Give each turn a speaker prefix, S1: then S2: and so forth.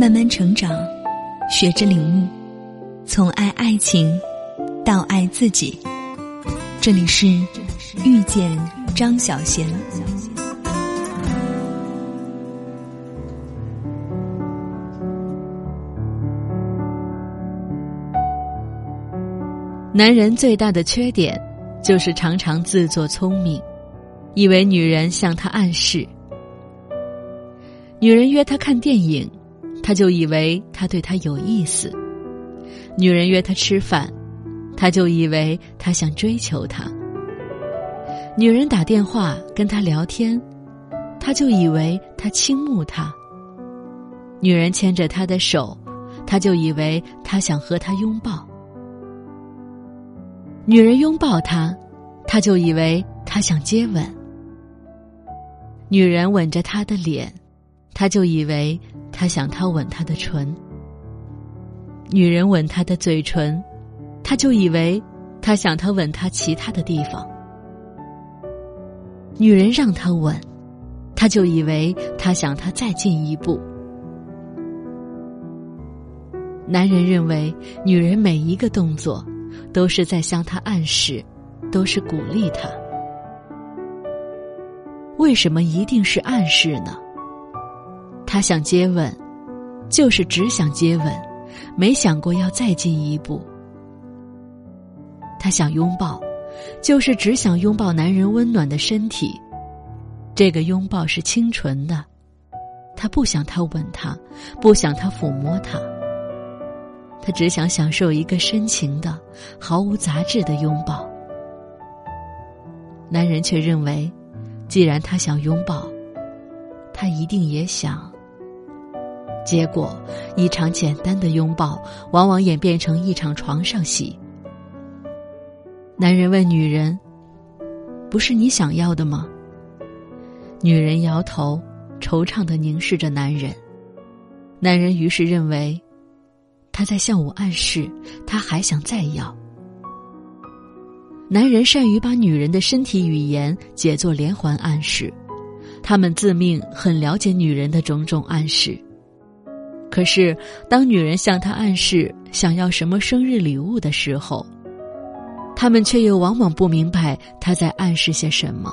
S1: 慢慢成长，学着领悟，从爱爱情到爱自己。这里是遇见张小贤。
S2: 男人最大的缺点，就是常常自作聪明，以为女人向他暗示。女人约他看电影，他就以为他对他有意思；女人约他吃饭，他就以为他想追求她；女人打电话跟他聊天，他就以为他倾慕她；女人牵着他的手，他就以为他想和他拥抱。女人拥抱他，他就以为他想接吻；女人吻着他的脸，他就以为他想他吻他的唇；女人吻他的嘴唇，他就以为他想他吻他其他的地方；女人让他吻，他就以为他想他再进一步。男人认为女人每一个动作。都是在向他暗示，都是鼓励他。为什么一定是暗示呢？他想接吻，就是只想接吻，没想过要再进一步。他想拥抱，就是只想拥抱男人温暖的身体，这个拥抱是清纯的。他不想他吻他，不想他抚摸他。他只想享受一个深情的、毫无杂质的拥抱。男人却认为，既然他想拥抱，他一定也想。结果，一场简单的拥抱，往往演变成一场床上戏。男人问女人：“不是你想要的吗？”女人摇头，惆怅的凝视着男人。男人于是认为。他在向我暗示，他还想再要。男人善于把女人的身体语言解作连环暗示，他们自命很了解女人的种种暗示。可是，当女人向他暗示想要什么生日礼物的时候，他们却又往往不明白他在暗示些什么。